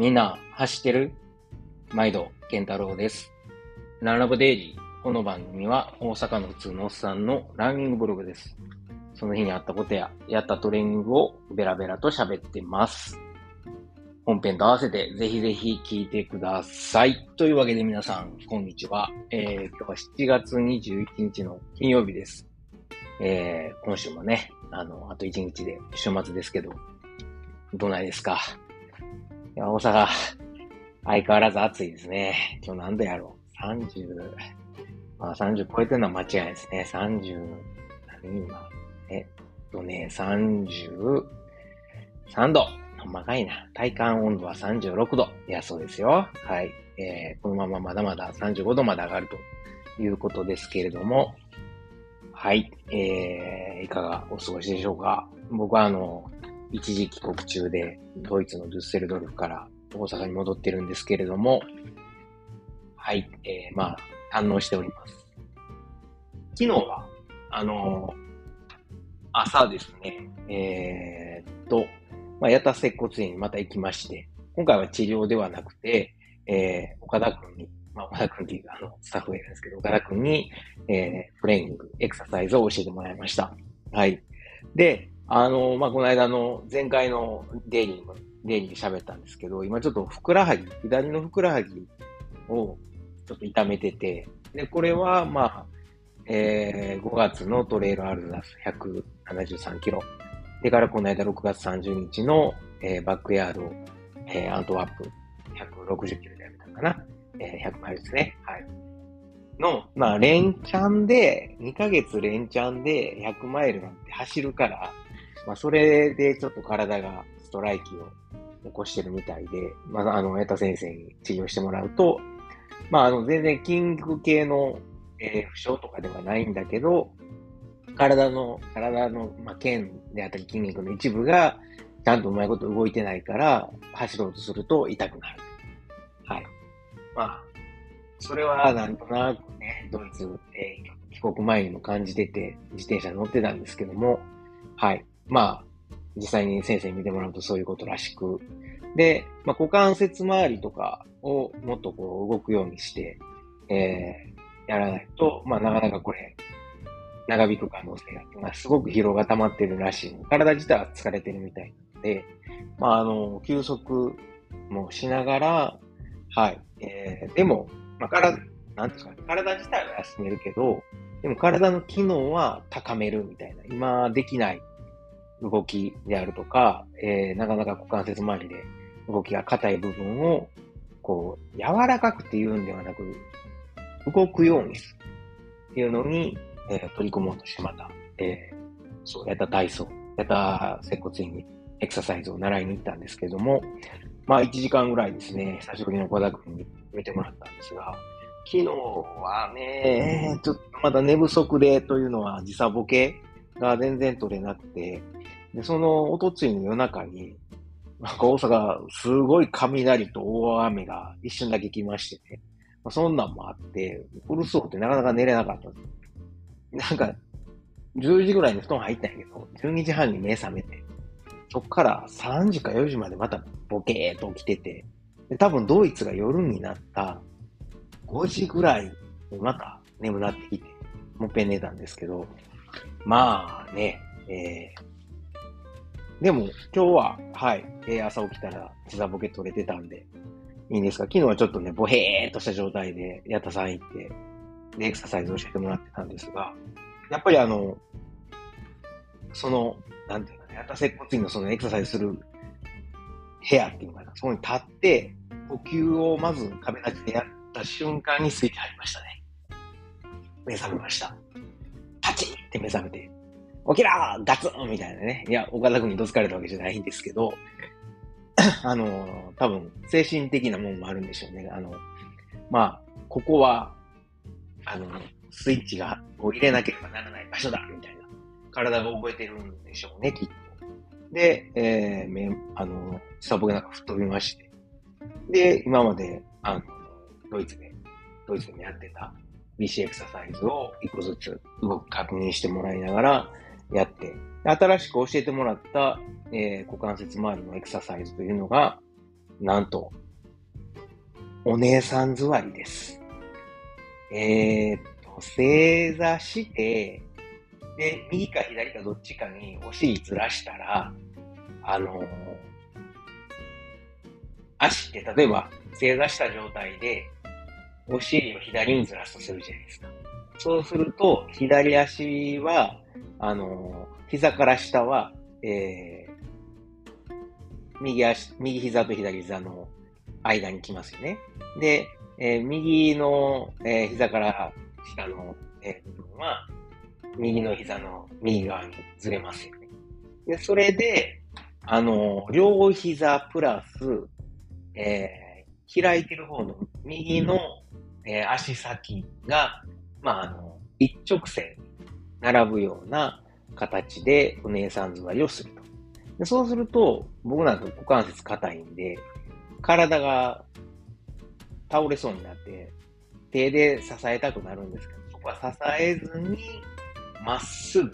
みんな走ってる？毎度、健太郎です。ランラブデイリー。この番組は大阪の普通のおっさんのランニングブログです。その日にあったことや、やったトレーニングをベラベラと喋ってます。本編と合わせてぜひぜひ聞いてください。というわけで皆さん、こんにちは。えー、今日は7月21日の金曜日です。えー、今週もね、あの、あと1日で週末ですけど、どないですか？大阪、相変わらず暑いですね。今日何度やろう ?30、まあ30超えてるのは間違いですね。30、何今、えっとね、33度。ほんまかいな。体感温度は36度。いや、そうですよ。はい。えー、このまままだまだ35度まで上がるということですけれども、はい。えー、いかがお過ごしでしょうか？僕はあの、一時帰国中で、ドイツのドゥッセルドルフから大阪に戻ってるんですけれども、はい。えー、まあ、堪能しております。昨日は、あの朝ですね、えー、っと、まあ、やた接骨院にまた行きまして、今回は治療ではなくて、えー、岡田くんに、まあ、岡田くんっていうあの、スタッフがいるんですけど、岡田くんに、えー、トレーニング、エクササイズを教えてもらいました。はい。で、あの、まあ、この間の前回のデイリーの、デイリーで喋ったんですけど、今ちょっとふくらはぎ、左のふくらはぎをちょっと痛めてて、で、これは、まあ、えー、5月のトレイルアルザス173キロ。でからこの間6月30日の、えー、バックヤード、えー、アントワップ160キロでやめたかな。えー、100マイルですね。はい。の、まあ、連チャンで、2ヶ月連チャンで100マイルなんて走るから、まあ、それでちょっと体がストライキを起こしてるみたいで、まあ、あの、エタ先生に治療してもらうと、まあ、あの、全然筋肉系の、えー、負傷とかではないんだけど、体の、体の、まあ、腱であったり筋肉の一部が、ちゃんとうまいこと動いてないから、走ろうとすると痛くなる。はい。まあ、それはなんとなくね、ドイツ、えー、帰国前にも感じてて、自転車乗ってたんですけども、はい。まあ、実際に先生に見てもらうとそういうことらしく。で、まあ、股関節周りとかをもっとこう動くようにして、えー、やらないと、まあ、なかなかこれ、長引く可能性があって、まあ、すごく疲労が溜まってるらしい。体自体は疲れてるみたいなので、まあ、あの、休息もしながら、はい。えー、でも、まあ、体、なんですかね、体自体は休めるけど、でも体の機能は高めるみたいな、今できない動きであるとか、えー、なかなか股関節周りで動きが硬い部分を、こう、柔らかくっていうんではなく、動くようにするっていうのに、えー、取り組もうとしてまた、えー、そう、やった体操、やった接骨院にエクササイズを習いに行ったんですけども、まあ1時間ぐらいですね、久しぶりの小田君に見てもらったんですが、昨日はね、ちょっとまだ寝不足でというのは時差ボケが全然取れなくて、で、そのおとついの夜中に、なんか大阪、すごい雷と大雨が一瞬だけ来ましてね、まあ、そんなんもあって、うるそうってなかなか寝れなかった。なんか、10時ぐらいに布団入ったんやけど、12時半に目覚めて、そっから3時か4時までまたボケーっと起きてて、で多分ドイツが夜になった5時ぐらいにまた眠なってきて、もっぺん寝たんですけど、まあね、えー、でも今日は、はい、えー、朝起きたら時差ボケ取れてたんで、いいんですか？昨日はちょっとね、ボヘーっとした状態で、ヤタさん行って、で、エクササイズを教えてもらってたんですが、やっぱりあの、その、なんていうかね、ヤタ接骨院のそのエクササイズする部屋っていうのかな、そこに立って、呼吸をまず壁立ちでやった瞬間にスイッチ入りましたね。目覚めました。パチンって目覚めて、起きらーガツンみたいなね。いや、岡田君にどつかれたわけじゃないんですけど、あの、多分、精神的なものもあるんでしょうね。あの、まあ、ここは、あの、スイッチがを入れなければならない場所だみたいな。体が覚えてるんでしょうね、きっと。で、えー、めあの、下ボケなんか吹っ飛びまして。で、今まで、あの、ドイツで、ドイツでもやってた BC エクササイズを一個ずつ動く確認してもらいながらやって、新しく教えてもらった、えー、股関節周りのエクササイズというのが、なんと、お姉さん座りです。えー、っと、正座して、で、右か左かどっちかにお尻ずらしたら、あのー、足って例えば正座した状態で、お尻を左にずらすとするじゃないですか。そうすると、左足は、あの、膝から下は、えー、右足、右膝と左膝の間に来ますよね。で、えー、右の、えー、膝から下の、えー、部分は、右の膝の右側にずれますよね。で、それで、あの、両膝プラス、えー、開いてる方の右の、えー、足先が、まあ、あの、一直線並ぶような形でお姉さん座りをすると。でそうすると、僕なんか股関節硬いんで、体が倒れそうになって、手で支えたくなるんですけど、そこは支えずに、まっすぐ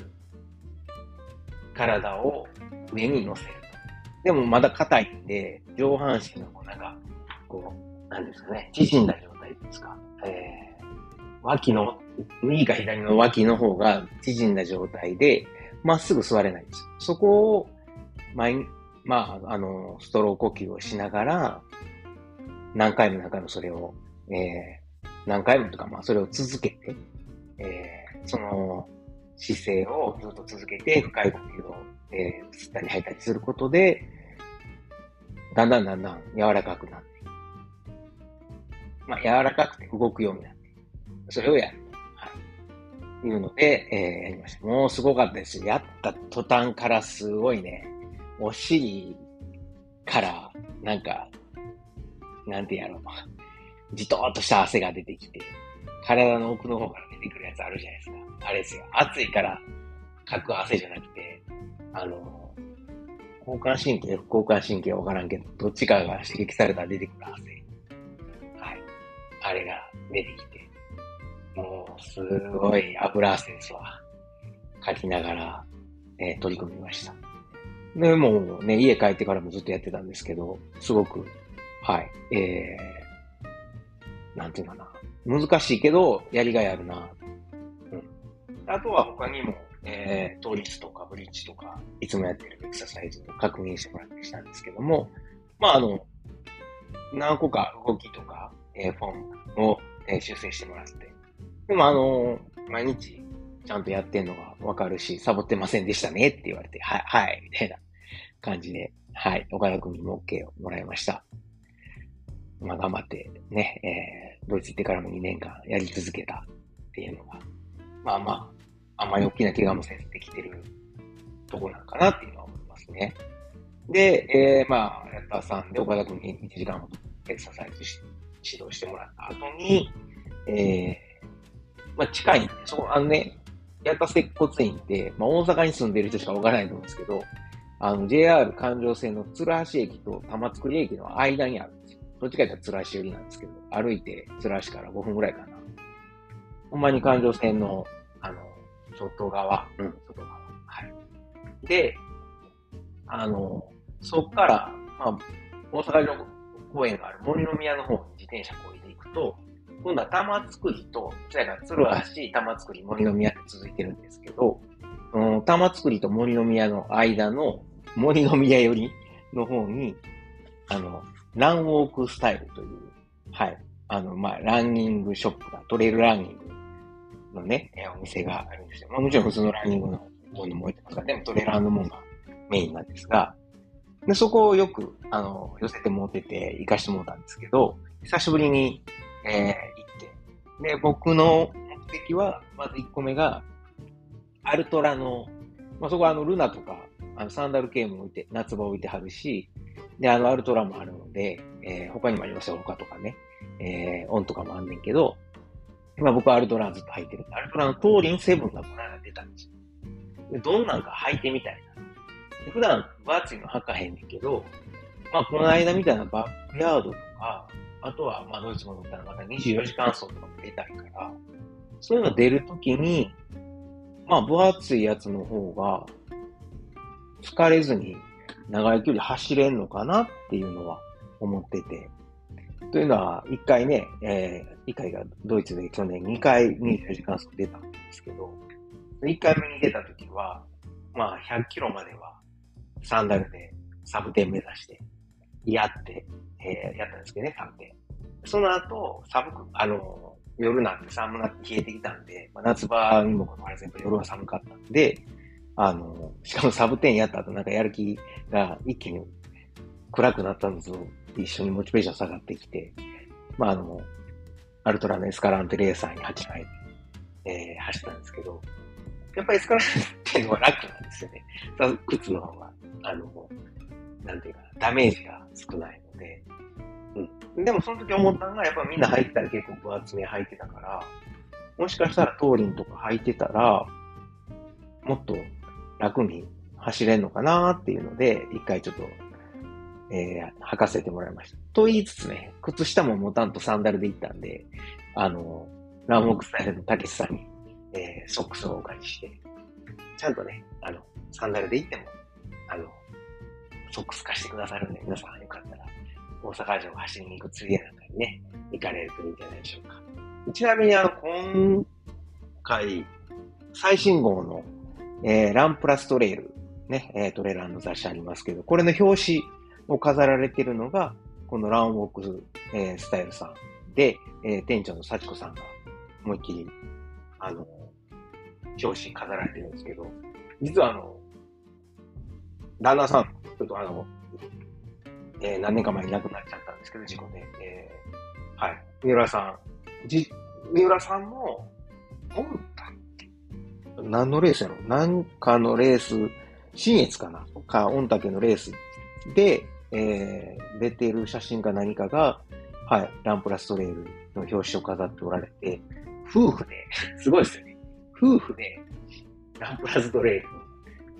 体を上に乗せると。でもまだ硬いんで、上半身がこうなんか、こう、なんですかね、縮んだ状態ですか。えー、脇の、右か左の脇の方が縮んだ状態で、まっすぐ座れないんですよ。そこを、前まあ、あの、ストロー呼吸をしながら、何回も何回もそれを、えー、何回もとか、まあ、それを続けて、えー、その、姿勢をずっと続けて、深い呼吸を、えー、吸ったり吐いたりすることで、だんだんだんだん柔らかくなって。まあ、柔らかくて動くようになっていく。それをやる。はい。いうので、えー、やりました。もうすごかったですやった途端からすごいね、お尻から、なんか、なんてやろう。じとーっとした汗が出てきて、体の奥の方から出てくるやつあるじゃないですか。あれですよ。暑いからかく汗じゃなくて、あの、交感神経、副交感神経わからんけど、どっちかが刺激されたら出てくる汗。はい。あれが出てきて、もう、すごい油汗ですわ。かきながら、えー、取り組みました。で、もうね、家帰ってからもずっとやってたんですけど、すごく、はい、えー、なんていうかな。難しいけど、やりがいあるな。うん。あとは他にも、えー、倒立とかブリッジとか、いつもやってるエクササイズを確認してもらったりしたんですけども、まあ、あの、何個か動きとか、えー、フォームを、えー、修正してもらって。でも、あの毎日ちゃんとやってんのがわかるし、サボってませんでしたねって言われて、はい、はい、みたいな感じで、はい、岡田君にも OK をもらいました。まあ、頑張ってね、えー、ドイツ行ってからも2年間やり続けたっていうのが、まあまあ、あんまり大きな怪我もせずできてるとこなのかなっていうのは思いますね。で、えー、まあ、やったさんで岡田君に1時間ほどエクササイズし指導してもらった後に、えー、まあ近いんで、そこ、あのね、やった接骨院って、まあ大阪に住んでる人しかわからないと思うんですけど、あの、JR 環状線の鶴橋駅と玉造駅の間にあるんですよ。どっちかというと鶴橋寄りなんですけど、歩いて鶴橋から5分ぐらいかな。ほんまに環状線の、あの、外側。うん、外側。はい。で、あの、そっから、まあ、大阪城公園がある森の宮の方に自転車こいでいくと、今度は玉造りと、そやから鶴橋、玉造り、森の宮って続いてるんですけど、うん、玉造りと森の宮の間の森の宮寄りの方に、あの、ランウォークスタイルという、はい、あの、まあ、ランニングショップが、トレイルランニングのね、お店があるんですよ。まあ、もちろん普通のランニングのものも置いてますから、でもトレーラーのものがメインなんですが、で、そこをよく、あの、寄せて持ってて行かしてもらったんですけど、久しぶりに、えー、行って、で、僕の目的は、まず1個目が、アルトラの、まあ、そこはあの、ルナとか、あの、サンダル系も置いて、夏場置いてはるし、で、あの、アルトラもあるので、えー、他にもありますよ、他とかね。えー、オンとかもあんねんけど、今僕はアルトラずっと履いてる。アルトラのトーリンセブンがこの間出たんですよ。でどんなんか履いてみたいな。普段、分厚いの履かへんねんけど、まあ、この間みたいなバックヤードとか、あとは、まあ、ドイツ語乗ったらまた24時間走とかも出たいから、そういうの出るときに、まあ、分厚いやつの方が、疲れずに長い距離走れんのかなっていうのは思ってて。というのは、一回ね、えー、一回がドイツで去年2回24時間走出たんですけど、1回目に出た時は、まあ100キロまではサンダルでサブ10目指して、やって、えー、やったんですけどね、サブ10。その後、寒く、あの、夜なんて寒くなって冷えてきたんで、まあ、夏場にもかかわらず、夜は寒かったんで、あの、しかもサブ10やった後なんかやる気が一気に暗くなったんですよ。一緒にモチベーション下がってきて、まあ、あの、アルトラのエスカランテレーサーに8回、えー、走ったんですけど、やっぱりエスカランテってのは楽なんですよね。靴の方が、あの、なんていうか、ダメージが少ないので、でもその時思ったのが、やっぱみんな履いてたら結構分厚め履いてたから、もしかしたらトーリンとか履いてたら、もっと楽に走れんのかなっていうので、一回ちょっとえー、履かせてもらいました。と言いつつね、靴下も持たんとサンダルで行ったんで、あの、ランウォークスタイルのたけしさんに、えー、ソックスをお借りして、ちゃんとね、あの、サンダルで行っても、あの、ソックス貸してくださるんで、皆さんよかったら、大阪城を走りに行く釣り屋なんかにね、行かれるといいんじゃないでしょうか。ちなみに、あの、今回、最新号の、えー、ランプラストレイル、ね、えー、トレーラーの雑誌ありますけど、これの表紙、を飾られているのが、このランウォーク、えー、スタイルさんで、えー、店長の幸子さんが思いっきり、あの、表紙飾られてるんですけど、実はあの、旦那さん、ちょっとあの、えー、何年か前に亡くなっちゃったんですけど、事故で。えー、はい。三浦さん。じ、三浦さんも、オンタ何のレースやろ？何かのレース、新越かな？か、御嶽のレースで、えー、出てる写真か何かが、はい、ランプラストレイルの表紙を飾っておられて、夫婦で、すごいですよね。夫婦で、ランプラストレイルの、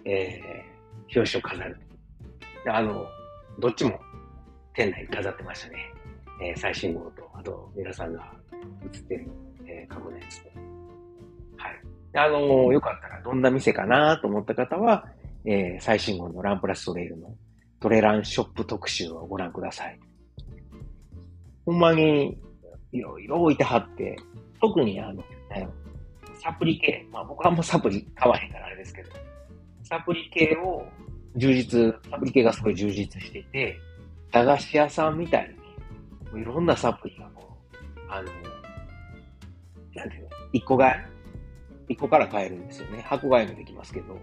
えー、表紙を飾る。あの、どっちも店内飾ってましたね。えー、最新号と、あと、皆さんが写ってる、えー、株のやつと。はい。あのー、よかったら、どんな店かなと思った方は、えー、最新号のランプラストレイルのトレランショップ特集をご覧ください。ほんまに、いろいろ置いてはって、特にあの、サプリ系、まあ僕はもうサプリ買わへんからあれですけど、サプリ系を充実、サプリ系がすごい充実してて、駄菓子屋さんみたいに、いろんなサプリがこう、あの、なんていうの、一個買い一個から買えるんですよね。箱買いもできますけど。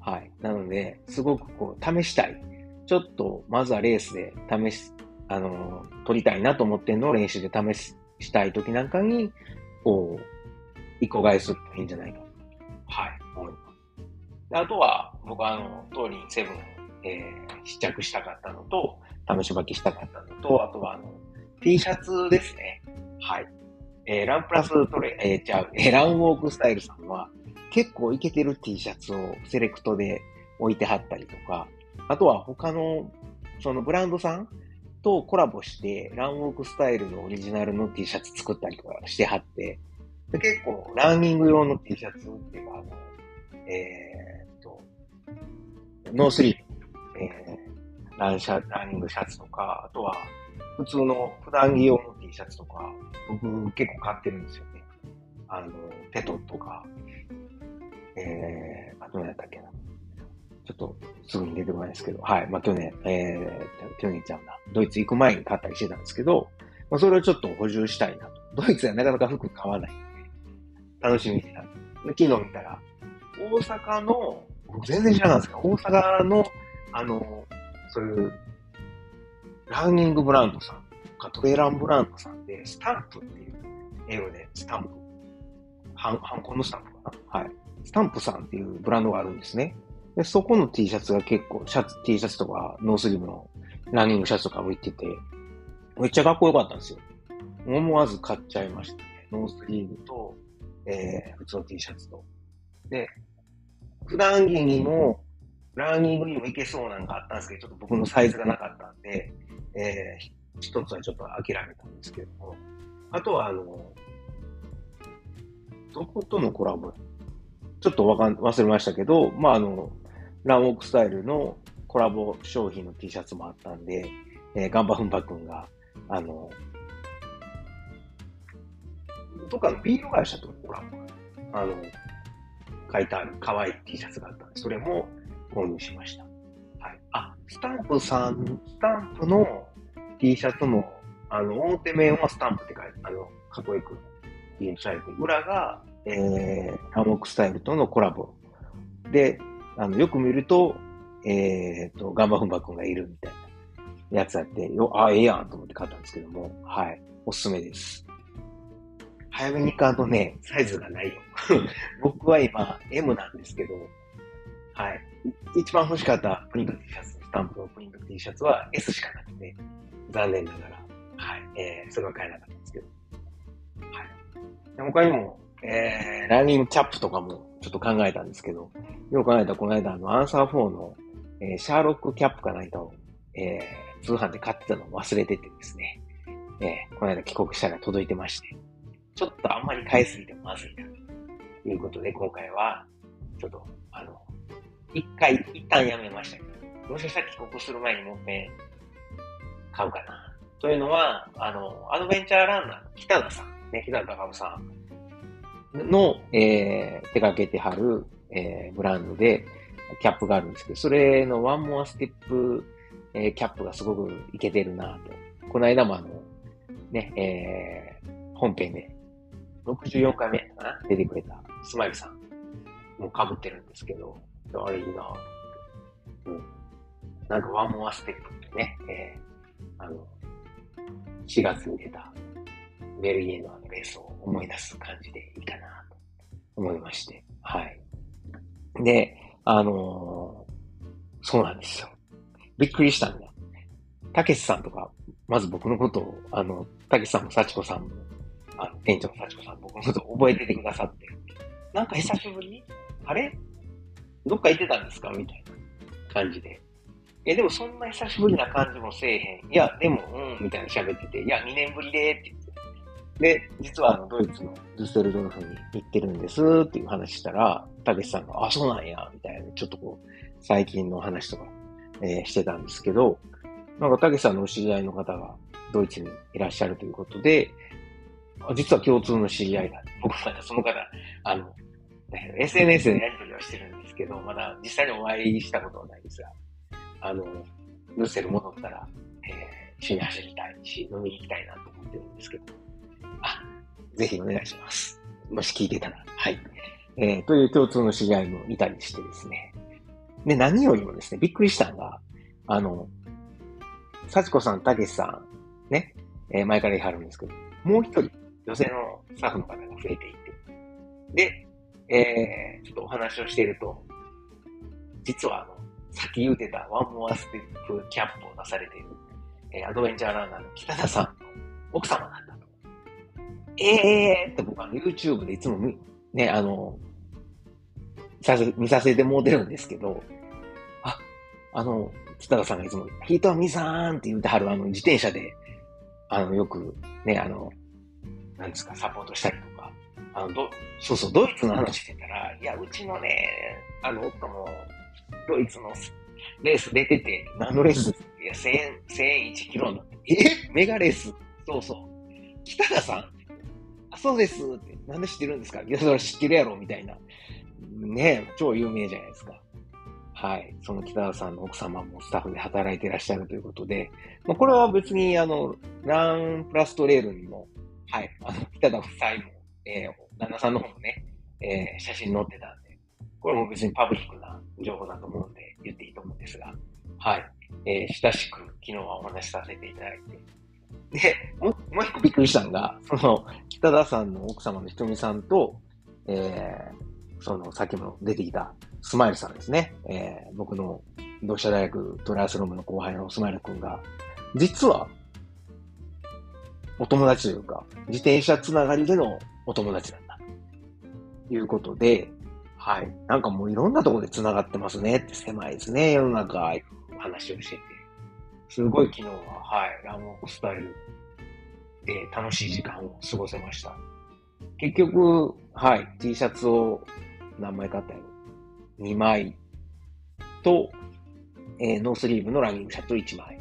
はい。なので、すごくこう、試したい。ちょっと、まずはレースで試す、あの、取りたいなと思ってんのを練習で試ししたい時なんかに、こう、一個買いするといいんじゃないか。はい、思います。あとは、僕はあの、トーリンセブン、えー、試着したかったのと、試し履きしたかったのと、あとはあの、T シャツですね。はい。えー、ランプラストレ、えー、ちゃう、えー、ランウォークスタイルさんは、結構イケてる T シャツをセレクトで置いてはったりとか、あとは他の、そのブランドさんとコラボして、ランウォークスタイルのオリジナルの T シャツ作ったりとかしてはって、で結構ランニング用の T シャツっていうか、あの、えー、っと、ノースリーブ、え、ランシャ、ランニングシャツとか、あとは普通の普段着用の T シャツとか、僕結構買ってるんですよね。あの、テトとか、えー、あと何やったっけな。ちょっとすぐに出てこないですけど、はい。まあ、去年、えー、去年ちゃうな。ドイツ行く前に買ったりしてたんですけど、まあ、それをちょっと補充したいなと。ドイツはなかなか服買わないんで、楽しみにしてた。昨日見たら、大阪の、僕全然知らないんですけど、大阪の、あの、そういう、ランニングブランドさんかトレーランブランドさんで、スタンプっていう、英語でスタンプ。ハン、ハンコのスタンプかなはい。スタンプさんっていうブランドがあるんですね。で、そこの T シャツが結構、シャツ、T シャツとか、ノースリーブのランニングシャツとか置いてて、めっちゃかっこよかったんですよ。思わず買っちゃいましたね。ノースリーブと、えー、普通の T シャツと。で、普段着にも、ランニングにもいけそうなのがあったんですけど、ちょっと僕のサイズがなかったんで、えー、一つはちょっと諦めたんですけども、あとはあの、どことのコラボちょっとわかん、忘れましたけど、まあ、あの、ランウォークスタイルのコラボ商品の T シャツもあったんで、えー、ガンバフンパ君が、あの、どっかのビール会社とコラボあの、書いてある可愛い T シャツがあったんで、それも購入しました。はい。あ、スタンプさん、スタンプの T シャツも、あの、表面はスタンプって書いて、あの、かっこよく印刷されて、裏が、えー、ハモックスタイルとのコラボ。で、あの、よく見ると、えーと、ガンバフンバ君がいるみたいなやつあって、よ、あ、ええやんと思って買ったんですけども、はい。おすすめです。早めに買うとね、サイズがないよ。僕は今、M なんですけど、はい。一番欲しかったプリント T シャツ、スタンプのプリント T シャツは S しかなくて、残念ながら、はい。えー、それは買えなかったんですけど。はい。で他にも、えー、ランニングキャップとかもちょっと考えたんですけど、よく考えたらこの間、あの、アンサー4の、えー、シャーロックキャップか何かを、えー、通販で買ってたのを忘れててですね、えー、この間帰国したら届いてまして、ちょっとあんまり買いすぎてもまずいな、ということで、今回は、ちょっと、一回、一旦やめましたけど、もしかしたら帰国する前にもう一遍買うかな。というのは、あの、アドベンチャーランナーの北田さん、ね、北田隆さんの、えー、手掛けてはる、えー、ブランドで、キャップがあるんですけど、それのワンモアステップ、えー、キャップがすごくいけてるなと。この間もあの、ね、えー、本編で、64回目かな？出てくれたスマイルさんも被ってるんですけど、あれいなうん。なんかワンモアステップってね、えー、あの、4月に出たベルギーのあのレースを思い出す感じでいいかなと思いまして、はい。で、あのー、そうなんですよ。びっくりしたんだ。たけしさんとか、まず僕のことを、あの、たけしさんも幸子さんも、あの、店長の幸子さんも僕のことを覚えててくださって、なんか久しぶりにあれ？どっか行ってたんですか？みたいな感じで。え、でもそんな久しぶりな感じもせえへん。いや、でも、うん、みたいな喋ってて、いや、2年ぶりでって言って。で、実はあの、ドイツのデュッセルドルフに行ってるんですっていう話したら、たけしさんが、あ、そうなんや、みたいな、ちょっとこう、最近の話とか、えー、してたんですけど、なんかたけしさんのお知り合いの方がドイツにいらっしゃるということで、実は共通の知り合いだ。僕まだその方、あの、SNS でやり取りはしてるんけど、まだ実際にお会いしたことはないですが、あの、ルッセル戻ったら、えー、一緒に走りたいし、飲みに行きたいなと思ってるんですけど、あ、ぜひお願いします。もし聞いてたら。はい。えー、という共通の知り合いもいたりしてですね。で、何よりもですね、びっくりしたのが、あの、幸子さん、たけしさん、ね、えー、前から言い張るんですけど、もう一人、女性のスタッフの方が増えていて、で、えー、ちょっとお話をしていると、実はあの、さっき言うてたワンモアステップキャップを出されている、えー、アドベンチャーランナーの北田さんの奥様だったと。ええーって僕は YouTube でいつもね、あの、見させてもうてるんですけど、あ、あの、北田さんがいつも、ひとみさんって言うてはるあの自転車で、あの、よくね、あの、なんですか、サポートしたりとか、あの、ど、そうそう、ドイツの話してたら、いや、うちのね、あの、夫も、ドイツのレース出てて、何のレースいや、1000、1001キロの、え？メガレースそうそう。北田さんあ、そうですって。なんで知ってるんですか？いや、それ知ってるやろみたいな。ね超有名じゃないですか。はい。その北田さんの奥様もスタッフで働いてらっしゃるということで、まあ、これは別に、あの、ランプラストレールにも、はい、あの、北田夫妻も、えー、旦那さんの方もね、えー、写真載ってたんで、これも別にパブリックな情報だと思うんで言っていいと思うんですが、はい。えー、親しく昨日はお話しさせていただいて、で、ももう一個びっくりしたのが、その、北田さんの奥様のひとみさんと、えー、その、さっきも出てきたスマイルさんですね。えー、僕の同志社大学トライアスロームの後輩のスマイル君が、実は、お友達というか、自転車つながりでのお友達なんだ。いうことで、はい。なんかもういろんなところで繋がってますねって狭いですね、世の中、話をしてて。すごい昨日は、はい、ランウォークスタイルで楽しい時間を過ごせました。結局、はい、T シャツを何枚買ったよ ?2 枚と、えー、ノースリーブのランニングシャツ1枚、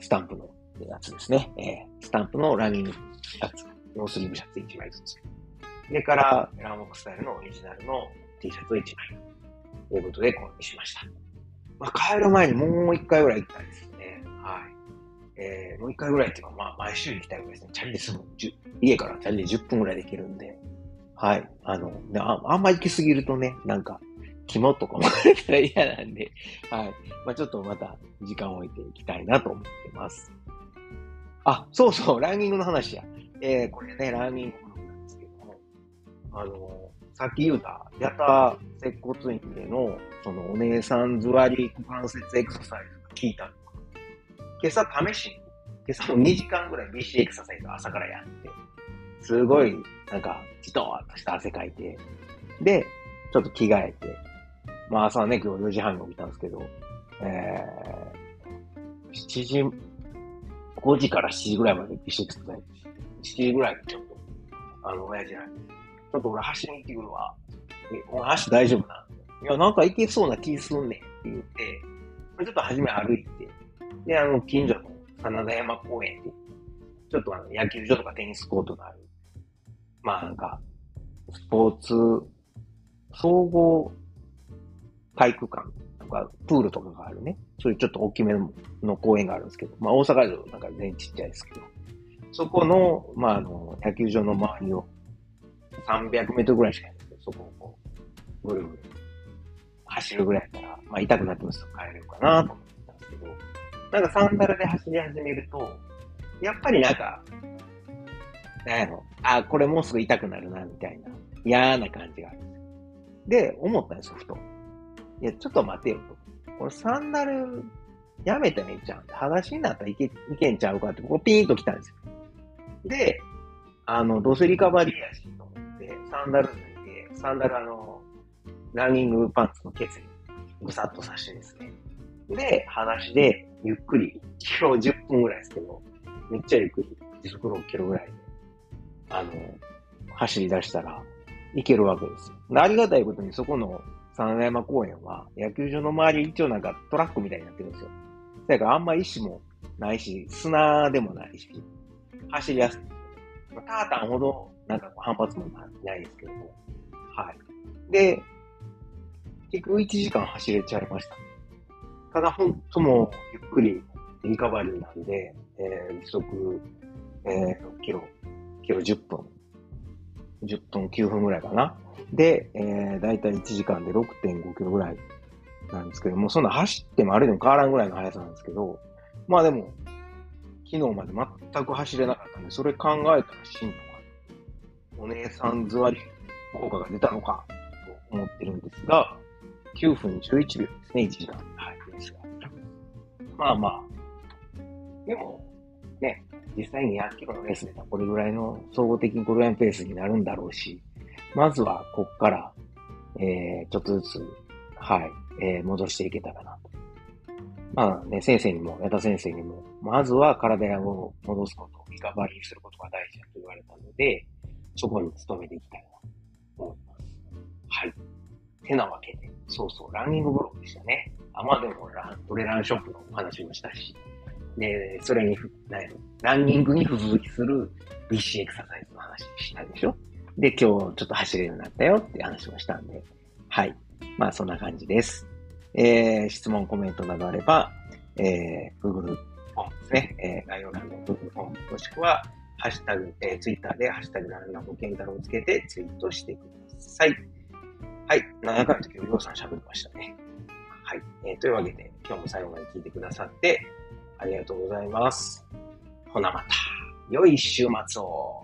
スタンプのやつですね。えー、スタンプのランニングシャツ、ノースリーブシャツ1枚ずつ。それから、ランモックスタイルのオリジナルの T シャツを1枚。ということで購入しました。まあ、帰る前にもう一回ぐらい行きたいですよね。はい。えー、もう一回ぐらいっていうか、まあ、毎週行きたいぐらいですね。チャリで済む。家からチャリで10分ぐらいできるんで。はい。あの、ああんま行きすぎるとね、なんか、肝とかもれたら嫌なんで、はい。まあ、ちょっとまた時間を置いていきたいなと思ってます。あ、そうそう、ランニングの話や。えー、これね、ランニングのなんですけども、あの、さっき言うた、やた接骨院での、そのお姉さん座り股関節エクササイズが効いたの。今朝試しに、今朝も2時間ぐらい BC エクササイズ朝からやって、すごい、なんか、じとーっとした汗かいて、で、ちょっと着替えて、まあ朝ね、今日4時半に起きたんですけど、えー、7時、5時から7時ぐらいまで一緒に作った7時ぐらいにちょっと、あの、親父らに、ちょっと俺走りに行ってくるわ。え、お前足大丈夫ないや、なんか行けそうな気すんねんって言って、ちょっと初め歩いて、で、あの、近所の真田山公園で、ちょっとあの、野球場とかテニスコートがある、まあなんか、スポーツ、総合体育館とか、プールとかがあるね。そういうちょっと大きめの公園があるんですけど、まあ大阪城なんか全然ちっちゃいですけど、そこの、まああの、野球場の周りを300メートルぐらいしかないんですけど、そこをこう、ぐるぐる走るぐらいだったら、まあ痛くなってますと帰れるかなと思ったんですけど、なんかサンダルで走り始めると、やっぱりなんか、なんやろ、あ、これもうすぐ痛くなるな、みたいな、嫌な感じがあるんですよ。で、思ったんですよ、ふと。いや、ちょっと待てよと。これサンダルやめたらいいじゃん。裸足になったらいけ、いけんちゃうかって、ここピーンと来たんですよ。で、あの、どうせリカバリーやしと思サンダル脱いで、サンダルあの、ランニングパンツのケツにぐさっと刺してですね。で、裸足で、ゆっくり、キロ10分ぐらいですけど、めっちゃゆっくり、時速6キロぐらいで、あの、走り出したら、いけるわけですよ。ありがたいことにそこの三山公園は、野球場の周り一応なんかトラックみたいになってるんですよ。だからあんま石もないし、砂でもないし、走りやすい。タータンほどなんか反発もないですけども。はい。で、結局1時間走れちゃいました。ただ本当もゆっくりリカバリーなんで、えー、時速、えー、6キロ、キロ10分。10分9分ぐらいかな。で、えー、だいたい1時間で6.5キロぐらいなんですけども、そんな走っても歩いても変わらんぐらいの速さなんですけど、まあでも、昨日まで全く走れなかったんで、それ考えたら進歩、お姉さん座り効果が出たのかと思ってるんですが、9分11秒ですね、1時間。はい、ですが。まあまあ、でも、ね、実際に100キロのレースでこれぐらいの、総合的にこれぐらいのペースになるんだろうし、まずはこっから、えー、ちょっとずつ、はい、えー、戻していけたらなと。まあね、先生にも、矢田先生にも、まずは体を戻すこと、リカバリーすることが大事だと言われたので、そこに努めていきたいなと思います。はい。てなわけで、そうそう、ランニングブログでしたね。あ、まあでもラン、トレランショップのお話もしたし、で、それに、ランニングに付随する BC エクササイズの話したでしょで、今日ちょっと走れるようになったよって話もしたんで、はい。まあそんな感じです。えー、質問、コメントなどあれば、えー、Google フォームですね。えー、概要欄の Google フォームもしくは、ハッシュタグ、えー、ツイッターでハッシュタグランナボケンタロをつけてツイートしてください。はい。7回の時、りょうさん喋りましたね。はい。えー、というわけで、今日も最後まで聞いてくださって、ありがとうございます。ほなまた、良い週末を。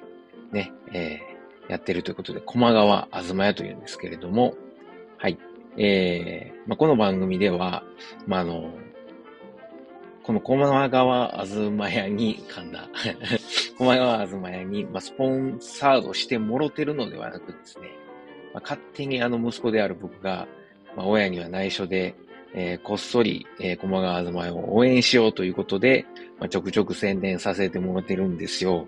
ね、えー、やってるということで、駒川あずま屋というんですけれども、はい。えー、まあ、この番組では、まあ、あの、この駒川あずま屋に、噛んだ。駒川あずま屋に、まあ、スポンサードしてもろてるのではなくですね、まあ、勝手にあの息子である僕が、まあ、親には内緒で、えー、こっそり、えー、駒川あずま屋を応援しようということで、まあ、ちょくちょく宣伝させてもらってるんですよ。